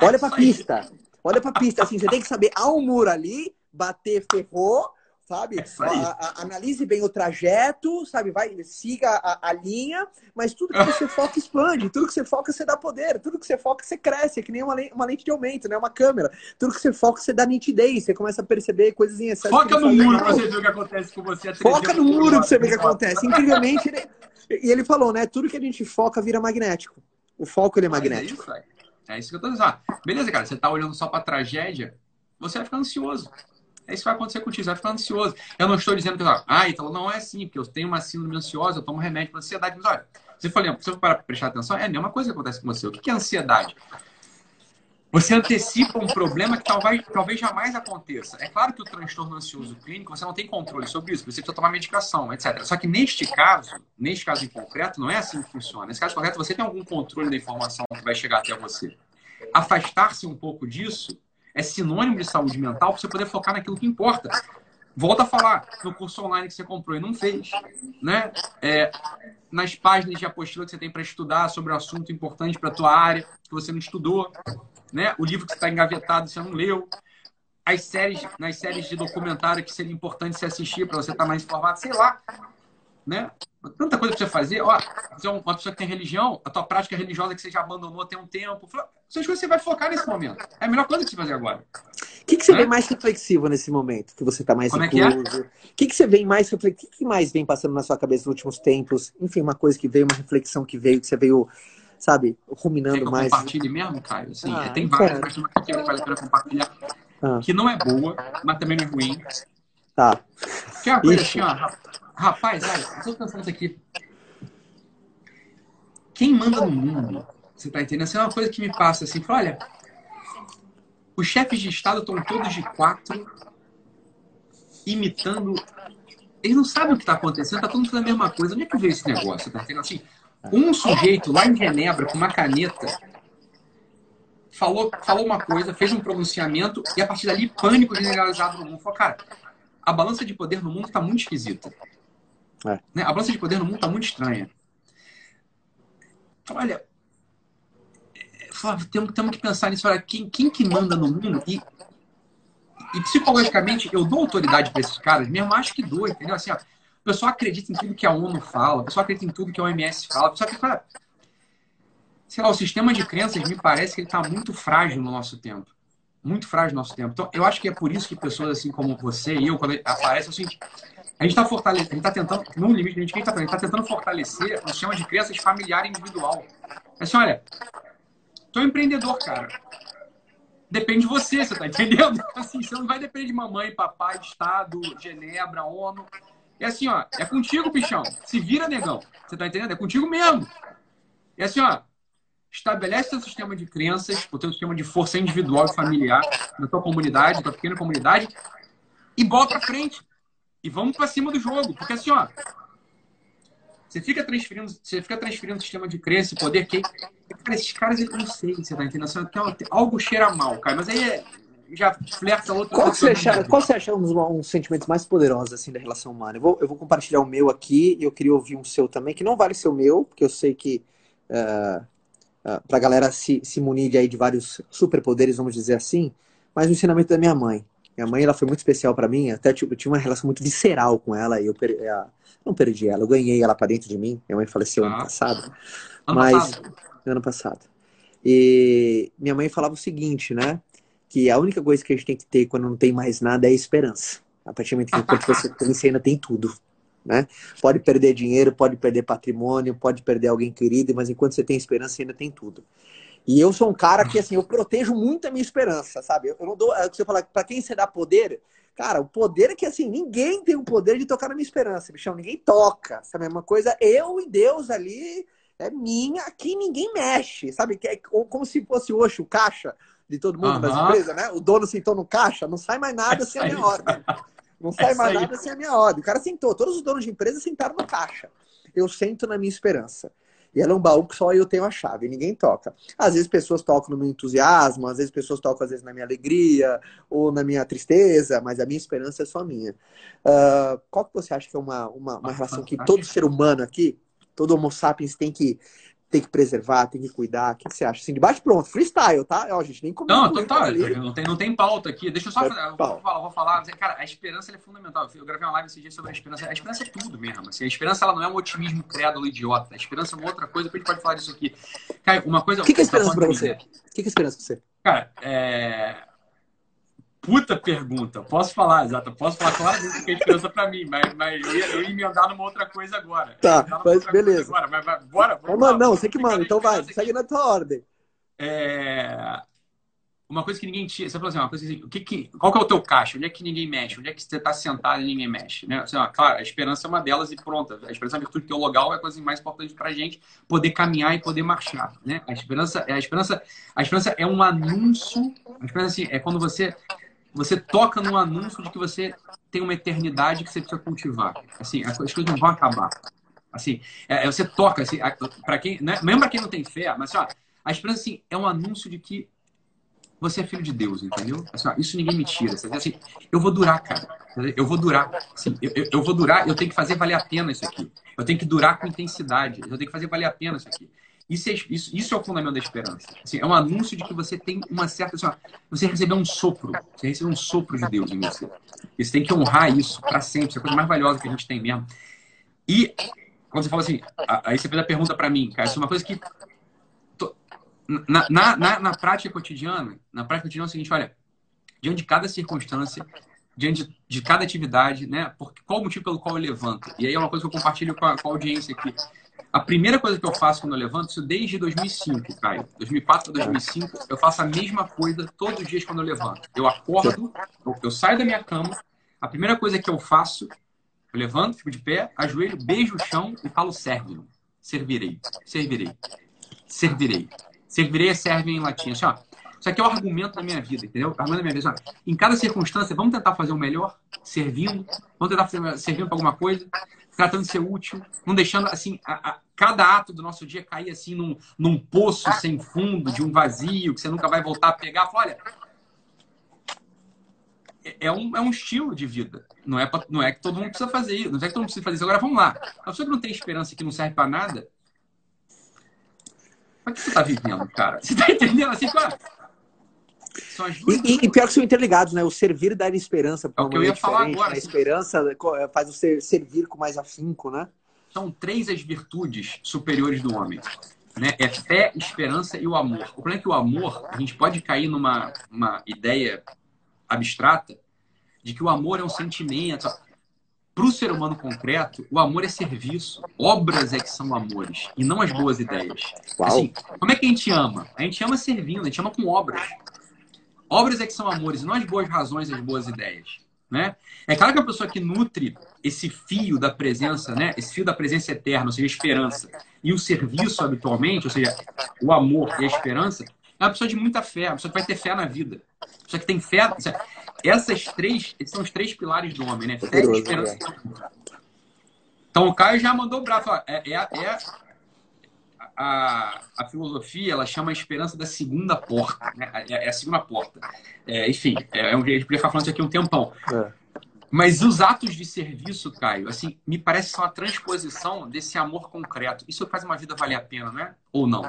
Olha pra pista. Olha pra pista, assim, você tem que saber, há um muro ali, bater, ferrou, sabe? É a, a, analise bem o trajeto, sabe? Vai, siga a, a, linha, mas tudo que você foca expande, tudo que você foca você dá poder, tudo que você foca você cresce, é que nem uma, uma lente de aumento, né? Uma câmera. Tudo que você foca você dá nitidez, você começa a perceber coisas em excesso. Foca no muro pra você ver o que acontece com você. Foca no muro pra você ver o que acontece. Incrivelmente, ele... e ele falou, né? Tudo que a gente foca vira magnético. O foco ele é magnético. É isso, é isso que eu tô dizendo. Beleza, cara, você tá olhando só pra tragédia, você vai ficar ansioso. Isso vai acontecer contigo, você vai ficar ansioso. Eu não estou dizendo que, ah, então não é assim, porque eu tenho uma síndrome ansiosa, eu tomo remédio para ansiedade. Mas olha, você falou, se você para prestar atenção, é a mesma coisa que acontece com você. O que é ansiedade? Você antecipa um problema que talvez, talvez jamais aconteça. É claro que o transtorno ansioso clínico, você não tem controle sobre isso, você precisa tomar medicação, etc. Só que neste caso, neste caso em concreto, não é assim que funciona. Nesse caso concreto, você tem algum controle da informação que vai chegar até você. Afastar-se um pouco disso é sinônimo de saúde mental para você poder focar naquilo que importa. Volta a falar no curso online que você comprou e não fez, né? É, nas páginas de apostila que você tem para estudar sobre um assunto importante para a tua área que você não estudou, né? O livro que está engavetado você não leu, as séries, nas séries de documentário que seria importante você assistir para você estar tá mais informado, sei lá, né? Tanta coisa para você fazer. Ó, você é uma pessoa que tem religião, a tua prática religiosa que você já abandonou tem um tempo. Essas coisas você vai focar nesse momento. É a melhor coisa que você fazer agora. O que, que você né? vê mais reflexivo nesse momento? Que você está mais Como incluso? É que é? O que, que você vê mais reflexivo? O que, que mais vem passando na sua cabeça nos últimos tempos? Enfim, uma coisa que veio, uma reflexão que veio, que você veio, sabe, ruminando que mais. Compartilhe mesmo, Caio? Assim, ah, tem várias coisas que vale a pena compartilhar. Ah. Que não é boa, mas também não é ruim. Tá. Que é uma coisa Ixi. assim, ó. Rapaz, olha, eu tô pensando aqui. Quem manda no mundo? Você tá entendendo? Essa é uma coisa que me passa assim. Olha, os chefes de Estado estão todos de quatro, imitando. Eles não sabem o que está acontecendo, tá todo mundo fazendo a mesma coisa. Onde é que veio esse negócio? Tá entendendo? Assim, um sujeito lá em Genebra com uma caneta falou, falou uma coisa, fez um pronunciamento e a partir dali pânico generalizado no mundo. Falou, cara, a balança de poder no mundo está muito esquisita. É. Né? A balança de poder no mundo está muito estranha. Olha, temos, temos que pensar nisso. Olha, quem, quem que manda no mundo? E, e psicologicamente, eu dou autoridade para esses caras mesmo? Acho que dou, entendeu? Assim, ó, o pessoal acredita em tudo que a ONU fala, o pessoal acredita em tudo que a OMS fala, o pessoal acredita, sei lá, o sistema de crenças me parece que ele está muito frágil no nosso tempo. Muito frágil no nosso tempo. Então, eu acho que é por isso que pessoas assim como você e eu, quando aparecem, é o seguinte, a gente está fortalecendo, a gente está tentando, no limite, a gente está tá tentando fortalecer o sistema de crianças familiar individual. É assim, olha, sou empreendedor, cara. Depende de você, você tá entendendo? [LAUGHS] Assim, você não vai depender de mamãe, papai, Estado, Genebra, ONU. É assim, ó, é contigo, bichão. Se vira, negão. Você tá entendendo? É contigo mesmo. É assim, ó, estabelece seu sistema de crenças, o teu sistema de força individual e familiar na tua comunidade, na tua pequena comunidade, e bota pra frente. E vamos para cima do jogo. Porque assim, ó. Você fica transferindo, você fica transferindo o sistema de crença, poder que. Cara, esses caras, eu não sei, você tá entendendo? Algo cheira mal, cara. Mas aí é, já flerta outro. Qual você acha, qual você acha um dos um sentimentos mais poderosos assim da relação humana? Eu vou, eu vou compartilhar o meu aqui e eu queria ouvir um seu também, que não vale ser o meu, porque eu sei que uh, uh, pra galera se, se munir de, aí de vários superpoderes, vamos dizer assim, mas o ensinamento da minha mãe. Minha mãe ela foi muito especial para mim, até tipo, eu tinha uma relação muito visceral com ela e eu per... não perdi ela, eu ganhei ela para dentro de mim. Minha mãe faleceu ah. ano passado. Ano mas passado. ano passado. E minha mãe falava o seguinte, né? Que a única coisa que a gente tem que ter quando não tem mais nada é esperança. A partir do momento que você [LAUGHS] tem, você ainda tem tudo. Né? Pode perder dinheiro, pode perder patrimônio, pode perder alguém querido, mas enquanto você tem esperança, você ainda tem tudo. E eu sou um cara que, assim, eu protejo muito a minha esperança, sabe? Eu não dou. É você fala, pra quem você dá poder, cara, o poder é que, assim, ninguém tem o poder de tocar na minha esperança, bichão. Ninguém toca, sabe? É uma coisa, eu e Deus ali é minha, aqui ninguém mexe, sabe? Que é como se fosse hoje o caixa de todo mundo uhum. das empresas, né? O dono sentou no caixa, não sai mais nada sem a minha ordem. Não sai mais nada sem a minha ordem. O cara sentou, todos os donos de empresa sentaram no caixa. Eu sento na minha esperança. E ela é um baú que só eu tenho a chave, ninguém toca. Às vezes pessoas tocam no meu entusiasmo, às vezes pessoas tocam às vezes na minha alegria ou na minha tristeza, mas a minha esperança é só minha. Uh, qual que você acha que é uma, uma, uma relação que todo ser humano aqui, todo homo sapiens tem que tem que preservar, tem que cuidar. O que você acha? Assim, de baixo pronto, freestyle, tá? Ó, gente nem começou. Não, total. Não tem, não tem pauta aqui. Deixa eu só é, fazer, vou, falar, vou falar. Cara, a esperança é fundamental. Eu gravei uma live esse dia sobre a esperança. A esperança é tudo mesmo. Assim, a esperança ela não é um otimismo crédulo idiota. A esperança é uma outra coisa, a gente pode falar disso aqui. Cara, uma coisa. O que, que é esperança pra você? O que, que é esperança pra você? Cara, é puta pergunta. Posso falar, exato. Posso falar claramente que é esperança pra mim, mas, mas eu, ia, eu ia emendar numa outra coisa agora. Tá, mas beleza. Agora, mas, mas, bora, bora. Não, não, você que manda, então vai, segue na tua ordem. É... Uma coisa que ninguém tira. Você falou assim, uma coisa assim, o que que, qual que é o teu caixa? Onde é que ninguém mexe? Onde é que você está sentado e ninguém mexe? Né? Assim, ó, claro, a esperança é uma delas e pronta. A esperança é a virtude teologal é a coisa mais importante para a gente poder caminhar e poder marchar. Né? A esperança, a esperança, a esperança é um anúncio. A esperança assim, é quando você você toca num anúncio de que você tem uma eternidade que você precisa cultivar. Assim, as coisas não vão acabar. Assim, é, é você toca, assim, para quem, né? mesmo para quem não tem fé, mas assim, ó, a esperança assim, é um anúncio de que você é filho de Deus, entendeu? Assim, ó, isso ninguém me tira. Assim, eu vou durar, cara. Eu vou durar. Assim, eu, eu, eu, vou durar, eu tenho que fazer valer a pena isso aqui. Eu tenho que durar com intensidade. Eu tenho que fazer valer a pena isso aqui. Isso é, isso, isso é o fundamento da esperança. Assim, é um anúncio de que você tem uma certa. Assim, você recebeu um sopro. Você recebeu um sopro de Deus em você. E você tem que honrar isso para sempre. Isso é a coisa mais valiosa que a gente tem mesmo. E quando você fala assim, aí você fez a pergunta para mim, cara, isso é uma coisa que. Na, na, na, na, prática cotidiana, na prática cotidiana é o seguinte, olha, diante de cada circunstância, diante de, cada atividade, né? Porque, qual o motivo pelo qual eu levanto? E aí é uma coisa que eu compartilho com a, com a audiência aqui. A primeira coisa que eu faço quando eu levanto, isso desde 2005, Caio. 2004 para 2005, eu faço a mesma coisa todos os dias quando eu levanto. Eu acordo, eu, saio da minha cama, a primeira coisa que eu faço, eu levanto, fico de pé, ajoelho, beijo o chão e falo serve Servirei, servirei, servirei. Servirei é serve em latim. Assim, ó, isso aqui é o argumento da minha vida, entendeu? O argumento da minha vida. Assim, em cada circunstância, vamos tentar fazer o melhor, servindo, vamos tentar fazer, servindo para alguma coisa, tratando de ser útil, não deixando assim a, a, cada ato do nosso dia cair assim num, num poço sem fundo, de um vazio que você nunca vai voltar a pegar. Fala, olha, é, é um, é um estilo de vida. Não é, pra, não é que todo mundo precisa fazer isso. Não é que todo mundo precisa fazer isso. Agora vamos lá. A pessoa que não tem esperança que não serve para nada, é que você está vivendo, cara? Você está entendendo assim, cara? E, e, pior que são interligados, né? O servir dá esperança. É o que eu ia falar agora. A esperança é, faz você servir com mais afinco, né? São três as virtudes superiores do homem. Né? É fé, esperança e o amor. O problema é que o amor, a gente pode cair numa uma ideia abstrata de que o amor é um sentimento. Para o ser humano concreto, o amor é serviço. Obras é que são amores, e não as boas ideias. Assim, como é que a gente ama? A gente ama servindo, a gente ama com obras. Obras é que são amores, não as boas razões, as boas ideias. Né? É claro que a pessoa que nutre esse fio da presença, né? esse fio da presença eterna, ou seja, a esperança, e o serviço habitualmente, ou seja, o amor e a esperança, é uma pessoa de muita fé, uma pessoa que vai ter fé na vida. Uma pessoa que tem fé. Essas três, esses são os três pilares do homem, né? Fé, esperança e amor. Então o Caio já mandou o braço. É, é, é a, a, filosofia, ela chama a esperança da segunda porta. Né? É, é a segunda porta. É, enfim, é, é um, gente podia ficar falando isso aqui um tempão. É. Mas os atos de serviço, Caio, assim, me parece que são a transposição desse amor concreto. Isso faz uma vida valer a pena, né? Ou não?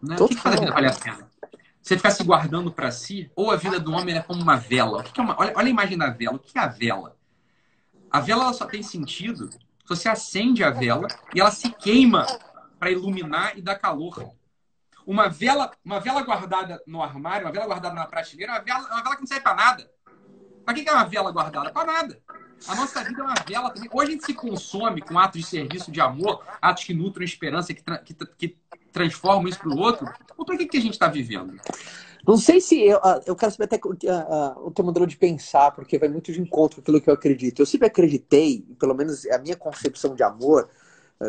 Né? O que, que faz a vida valer a pena? Você ficar se guardando para si? Ou a vida do homem é como uma vela? O que, é uma... olha, olha a imagem da vela. O que é a vela? A vela só tem sentido se você acende a vela e ela se queima para iluminar e dar calor. Uma vela, uma vela guardada no armário, uma vela guardada na prateleira, é uma vela, é uma vela que não serve para nada. Para que é uma vela guardada? Para nada. A nossa vida é uma vela também. Hoje a gente se consome com atos de serviço, de amor, atos que nutram esperança, que, tra que, que transformam isso para o outro. Ou para que, que a gente está vivendo? Não sei se eu, ah, eu quero saber até uh, uh, o teu modelo de pensar, porque vai muito de encontro com aquilo que eu acredito. Eu sempre acreditei, pelo menos a minha concepção de amor,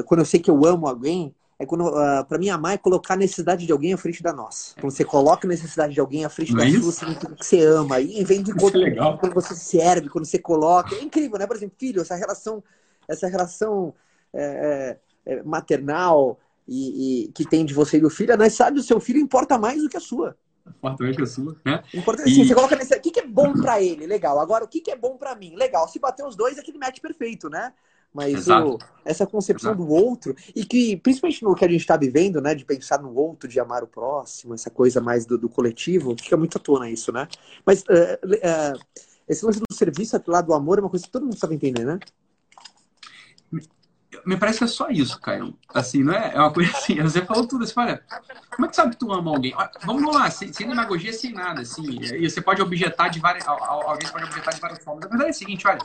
quando eu sei que eu amo alguém, é quando, uh, para mim, amar é colocar a necessidade de alguém à frente da nossa. Quando você coloca a necessidade de alguém à frente Não da é sua, significa que você ama. E vem de encontro é quando você serve, quando você coloca. É incrível, né? Por exemplo, filho, essa relação, essa relação é, é, é maternal e, e, que tem de você e do filho, a necessidade do seu filho importa mais do que a sua. Importa mais que a sua, né? Importa, assim, e... Você coloca nesse... O que, que é bom para ele? Legal. Agora, o que, que é bom para mim? Legal. Se bater os dois, é aquele match perfeito, né? Mas o, essa concepção Exato. do outro, e que, principalmente no que a gente está vivendo, né, de pensar no outro, de amar o próximo, essa coisa mais do, do coletivo, fica muito à tona isso, né? Mas uh, uh, esse lance do serviço lá do amor é uma coisa que todo mundo sabe entender, né? Me parece que é só isso, Caio. Assim, não é? É uma coisa assim. Você falou tudo assim, olha, como é que sabe que tu ama alguém? Vamos lá, sem, sem demagogia, sem nada, assim. E você pode objetar de várias. Alguém pode objetar de várias formas. A verdade é a seguinte, olha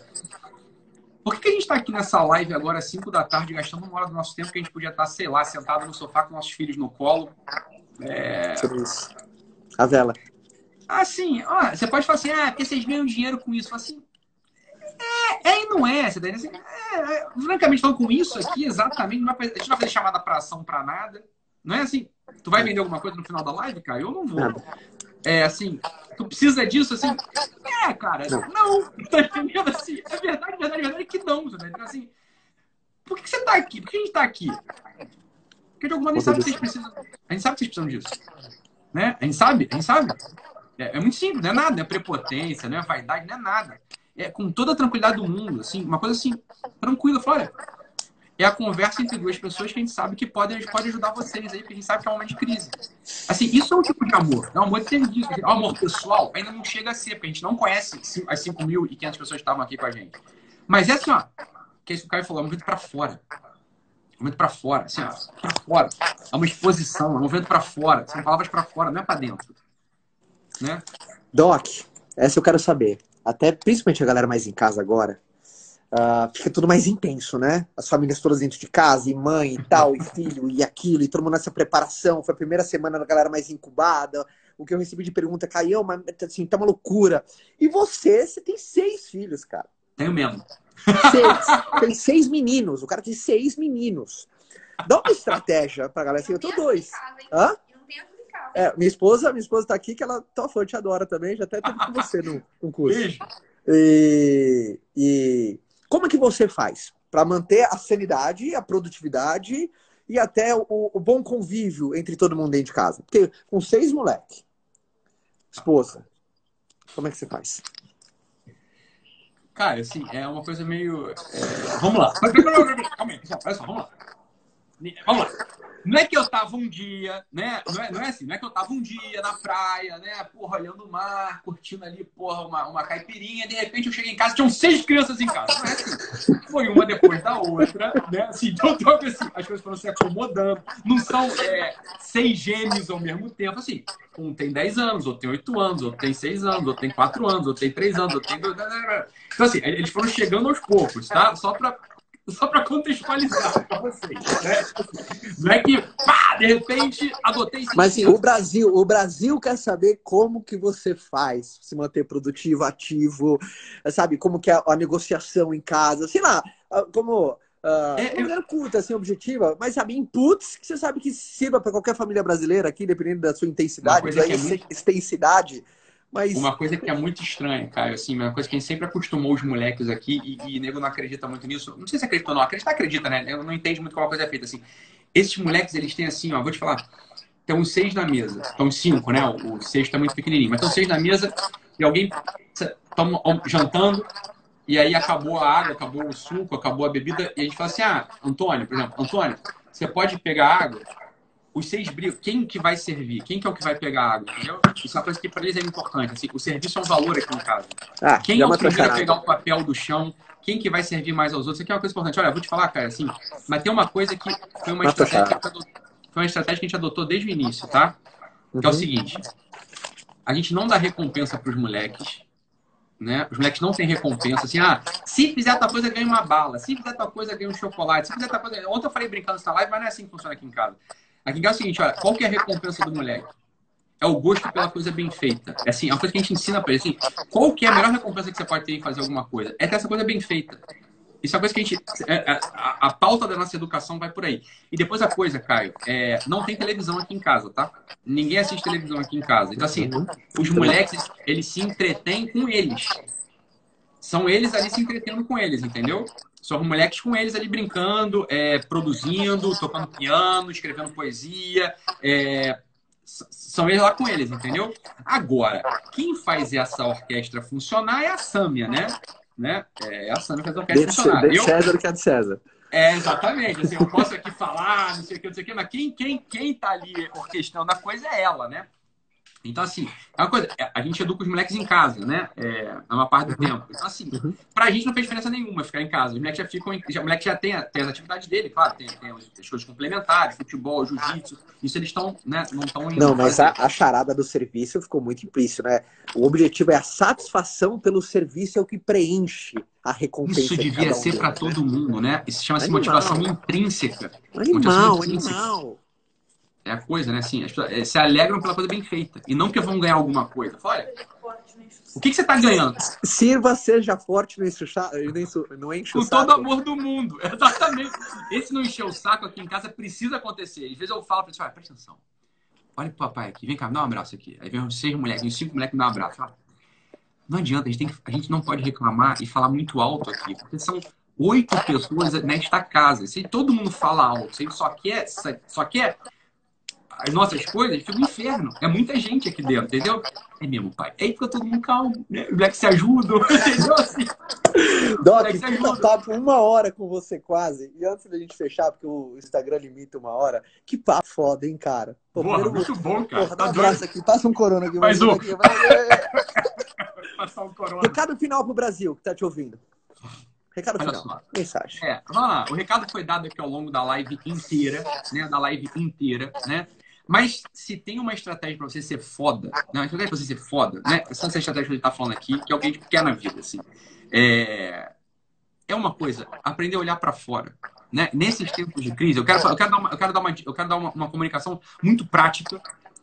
por que, que a gente está aqui nessa live agora, às 5 da tarde, gastando uma hora do nosso tempo que a gente podia estar, tá, sei lá, sentado no sofá com nossos filhos no colo? É... Sobre isso. A vela. Assim, ó, você pode falar assim, ah, porque vocês ganham dinheiro com isso. Assim, é, é e não é. Você tá assim, é, é, francamente, falando com isso aqui, exatamente, não vai, a gente não vai fazer chamada para ação para nada. Não é assim, tu vai vender alguma coisa no final da live, cara? Eu não vou. É assim, tu precisa disso, assim. É, cara, não. não [LAUGHS] tá entendendo? Assim, é verdade, verdade, verdade que não. Tá entendendo? Assim, por que, você tá aqui? Por que a gente tá aqui? Porque de alguma maneira a gente sabe que vocês precisam. A gente sabe que vocês precisam disso. Né? A gente sabe, a gente sabe. É, é muito simples, não é nada, não é prepotência, não é vaidade, não é nada. É com toda a tranquilidade do mundo, assim, uma coisa assim, tranquila, olha, é a conversa entre duas pessoas que a gente sabe que pode, pode ajudar vocês aí, porque a gente sabe que é um momento de crise. Assim, isso é um tipo de amor. É um amor serviço. É um amor pessoal ainda não chega a ser, porque a gente não conhece as 5.500 pessoas que estavam aqui com a gente. Mas é assim, ó, que é isso que o Caio falou, é um movimento para fora. É um movimento para fora, assim, ó, para fora. É uma exposição, é um movimento para fora. São palavras para fora, não é para dentro. Né? Doc, essa eu quero saber. Até principalmente a galera mais em casa agora, Uh, fica tudo mais intenso, né? As famílias todas dentro de casa, e mãe e tal, e filho, e aquilo, e todo mundo nessa preparação. Foi a primeira semana da galera mais incubada. O que eu recebi de pergunta, Caião, mas assim, tá uma loucura. E você, você tem seis filhos, cara. Tenho mesmo. Seis. [LAUGHS] tem seis meninos. O cara tem seis meninos. Dá uma estratégia pra galera assim, eu tô dois. Hã? É, minha esposa, minha esposa tá aqui, que ela tá fã, te adora também, já até teve com você no, no curso. Beijo. E, e como é que você faz para manter a sanidade, a produtividade e até o, o, bom convívio entre todo mundo dentro de casa? Porque com seis moleques, esposa, como é que você faz? Cara, assim, é uma coisa meio. É... Vamos lá. Calma aí, olha vamos lá. Vamos lá. Não é que eu tava um dia, né? Não é, não é assim, não é que eu tava um dia na praia, né? Porra, olhando o mar, curtindo ali, porra, uma, uma caipirinha. De repente eu cheguei em casa, tinham seis crianças em casa. Não é assim. Foi uma depois da outra, né? Assim, então, então assim, as coisas foram se acomodando. Não são é, seis gêmeos ao mesmo tempo, assim. Um tem dez anos, outro tem oito anos, outro tem seis anos, outro tem quatro anos, outro tem três anos, outro tem. Então, assim, eles foram chegando aos poucos, tá? Só pra só para contextualizar para vocês. Né? Não é que, pá, de repente, adotei esse Mas assim, o Brasil, o Brasil quer saber como que você faz se manter produtivo, ativo, sabe? Como que é a negociação em casa, sei lá, ah, como. Uh, é, eu... curta, assim, objetiva, mas sabe, inputs que você sabe que sirva para qualquer família brasileira aqui, dependendo da sua intensidade, da é extensidade. Mas... Uma coisa que é muito estranha, Caio, assim, uma coisa que a gente sempre acostumou os moleques aqui, e, e nego não acredita muito nisso. Não sei se acredita ou não, acredita, acredita, né? Eu não entendo muito como a coisa é feita, assim. Esses moleques, eles têm assim, ó, vou te falar, tem uns seis na mesa. Estão cinco, né? O sexto é muito pequenininho, mas estão seis na mesa e alguém toma, jantando, e aí acabou a água, acabou o suco, acabou a bebida, e a gente fala assim, ah, Antônio, por exemplo, Antônio, você pode pegar água os seis brigam. Quem que vai servir? Quem que é o que vai pegar a água? Entendeu? Isso é uma coisa que para eles é importante. Assim, o serviço é um valor aqui em casa. Ah, quem é o primeiro a pegar o papel do chão? Quem que vai servir mais aos outros? Isso aqui é uma coisa importante. Olha, vou te falar, cara, assim, mas tem uma coisa que foi uma, estratégia que, adotou, foi uma estratégia que a gente adotou desde o início, tá? Que é o uhum. seguinte. A gente não dá recompensa para os moleques, né? Os moleques não têm recompensa, assim, ah, se fizer tal coisa, ganha uma bala, se fizer tal coisa, ganha um chocolate, se fizer tal coisa. Ontem eu falei brincando nessa live, mas não é assim que funciona aqui em casa. Aqui é o seguinte, olha, qual que é a recompensa do moleque? É o gosto pela coisa bem feita. É assim, é uma coisa que a gente ensina pra ele. Assim, qual que é a melhor recompensa que você pode ter em fazer alguma coisa? É ter essa coisa bem feita. Isso é uma coisa que a gente. É, é, a, a, pauta da nossa educação vai por aí. E depois a coisa, Caio, é, não tem televisão aqui em casa, tá? Ninguém assiste televisão aqui em casa. Então, assim, os moleques, eles se entretêm com eles. São eles ali se entretendo com eles, entendeu? São moleques com eles ali brincando, é, produzindo, tocando piano, escrevendo poesia. É, são eles lá com eles, entendeu? Agora, quem faz essa orquestra funcionar é a Sâmia, né? né? É a Sâmia que faz a orquestra funcionar. De César que é de César. É, exatamente. Assim, eu posso aqui falar, não sei o que, não sei o que, mas quem, quem, quem tá ali orquestrando a coisa é ela, né? Então, assim, é uma coisa, é, a gente educa os moleques em casa, né? É, uma parte do uhum. tempo. Então, assim, uhum. pra gente não fez diferença nenhuma ficar em casa. Os moleques já ficam, em, já, o moleque já tem, tem as atividades dele, claro, tem, tem as coisas complementares, futebol, jiu-jitsu. Isso eles estão, né? Não estão Não, mas a, a, charada do serviço ficou muito implícito, né? O objetivo é a satisfação pelo serviço, é o que preenche a recompensa. Isso devia ser um para todo mundo, né? Isso chama-se motivação intrínseca. Animal, motivação intrínseca. animal. É a coisa, né? Assim, as pessoas eh, se alegram pela coisa bem feita. E não porque vão ganhar alguma coisa. Olha, o que, que você está ganhando? Sirva, seja forte, não enche o, enche Com todo amor do mundo. [LAUGHS] Exatamente. Esse não encher o saco aqui em casa precisa acontecer. Às vezes eu falo para eles, olha, presta atenção. Olha pro papai aqui, vem cá, me dá um abraço aqui. Aí vem uns seis moleques, cinco moleques me dá um abraço. Não adianta, a gente, tem que, a gente não pode reclamar e falar muito alto aqui, porque são oito pessoas nesta casa. Se todo mundo fala alto, se só quer, só quer as nossas coisas, fica um inferno. É muita gente aqui dentro, entendeu? É mesmo, pai. Aí [LAUGHS] fica todo mundo calmo, né? Os moleques se ajudam, entendeu? Assim, Doc, puta papo uma hora com você quase. E antes da gente fechar, porque o Instagram limita uma hora, que papo foda, hein, cara? Pô, Porra, primeiro, muito bom, cara. Porra, tá dá um abraço aqui, passa um corona aqui. Mais um. Aqui, vai... [LAUGHS] Passar um corona. Recado final pro Brasil, que tá te ouvindo. Recado Olha final. Só. Mensagem. É, vamos lá. O recado foi dado aqui ao longo da live inteira, né? Da live inteira, né? Mas se tem uma estratégia para você ser foda, não, estratégia para você ser foda, né? Essa estratégia que ele está falando aqui, que é o que a gente quer na vida, assim. É, é uma coisa, aprender a olhar para fora. Né? Nesses tempos de crise, eu quero, eu quero dar, uma, eu quero dar, uma, eu quero dar uma, uma comunicação muito prática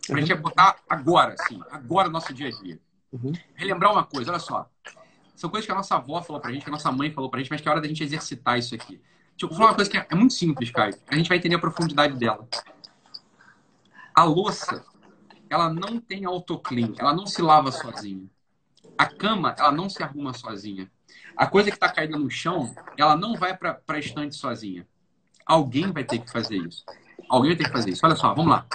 para a gente botar agora, assim, agora no nosso dia a dia. Uhum. Relembrar uma coisa, olha só. São coisas que a nossa avó falou pra gente, que a nossa mãe falou pra gente, mas que é hora da gente exercitar isso aqui. Tipo, vou falar uma coisa que é, é muito simples, Caio. A gente vai entender a profundidade dela. A louça, ela não tem autoclean, ela não se lava sozinha. A cama, ela não se arruma sozinha. A coisa que está caindo no chão, ela não vai para a estante sozinha. Alguém vai ter que fazer isso. Alguém vai ter que fazer isso. Olha só, vamos lá.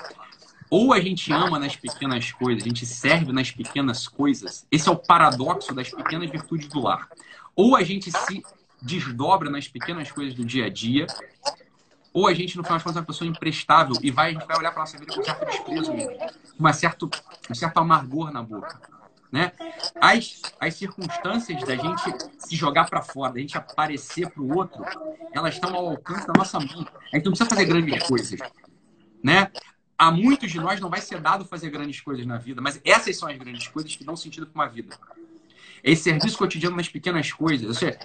Ou a gente ama nas pequenas coisas, a gente serve nas pequenas coisas. Esse é o paradoxo das pequenas virtudes do lar. Ou a gente se desdobra nas pequenas coisas do dia a dia ou a gente, no final de contas, é uma pessoa imprestável e vai, a gente vai olhar para nossa vida com um certo desprezo mesmo, uma certo, um certo amargor na boca. Né? As, as circunstâncias da gente se jogar para fora, da gente aparecer para o outro, elas estão ao alcance da nossa mão. A gente não precisa fazer grandes coisas. Né? A muitos de nós não vai ser dado fazer grandes coisas na vida, mas essas são as grandes coisas que dão sentido para uma vida. Esse serviço cotidiano nas pequenas coisas. Ou seja,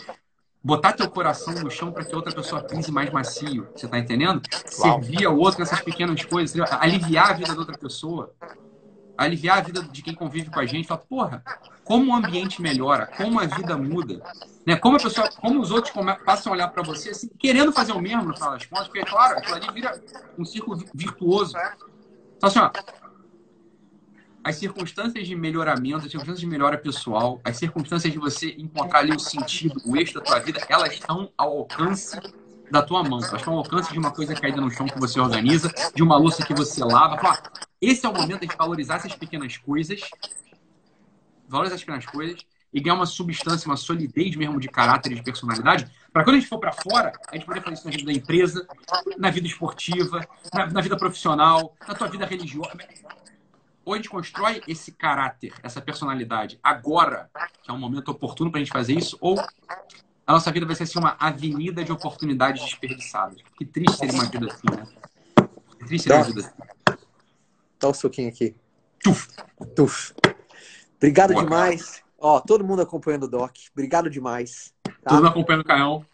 botar teu coração no chão para que outra pessoa pise mais macio. Você tá entendendo? Servir ao outro nessas pequenas coisas, aliviar a vida da outra pessoa, aliviar a vida de quem convive com a gente. Fala, porra, como o ambiente melhora, como a vida muda, né? Como a pessoa, como os outros passam a olhar para você assim, querendo fazer o mesmo no final das contas, porque claro, aquilo ali vira um círculo virtuoso. Então assim, ó, as circunstâncias de melhoramento, as circunstâncias de melhora pessoal, as circunstâncias de você encontrar ali o sentido, o eixo da tua vida, elas estão ao alcance da tua mão. Elas estão ao alcance de uma coisa caída no chão que você organiza, de uma louça que você lava. Fala, esse é o momento de valorizar essas pequenas coisas, valorizar essas pequenas coisas e ganhar uma substância, uma solidez mesmo de caráter e de personalidade, para quando a gente for para fora, a gente poder fazer isso na vida da empresa, na vida esportiva, na, na vida profissional, na tua vida religiosa ou a gente constrói esse caráter, essa personalidade agora, que é um momento oportuno para a gente fazer isso, ou a nossa vida vai ser assim, uma avenida de oportunidades desperdiçadas. Que triste seria uma vida assim, né? Que triste seria uma vida assim. Dá o um soquinho aqui. Tuf. Tuf. Obrigado Boa, demais. Ó, todo mundo acompanhando o Doc. Obrigado demais. Tá? Todo mundo acompanhando o Caião.